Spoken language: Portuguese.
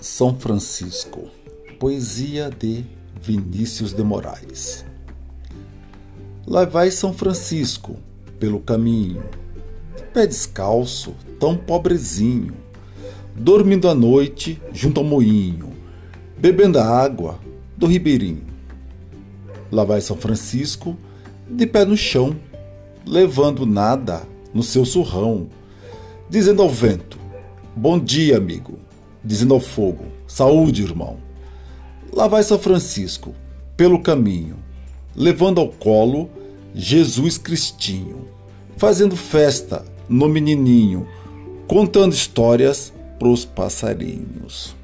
São Francisco. Poesia de Vinícius de Moraes. Lá vai São Francisco pelo caminho, pé descalço, tão pobrezinho, dormindo à noite junto ao moinho, bebendo a água do ribeirinho. Lá vai São Francisco de pé no chão, levando nada no seu surrão, dizendo ao vento: Bom dia, amigo. Dizendo ao fogo: Saúde, irmão. Lá vai São Francisco, pelo caminho, levando ao colo Jesus Cristinho, fazendo festa no menininho, contando histórias pros passarinhos.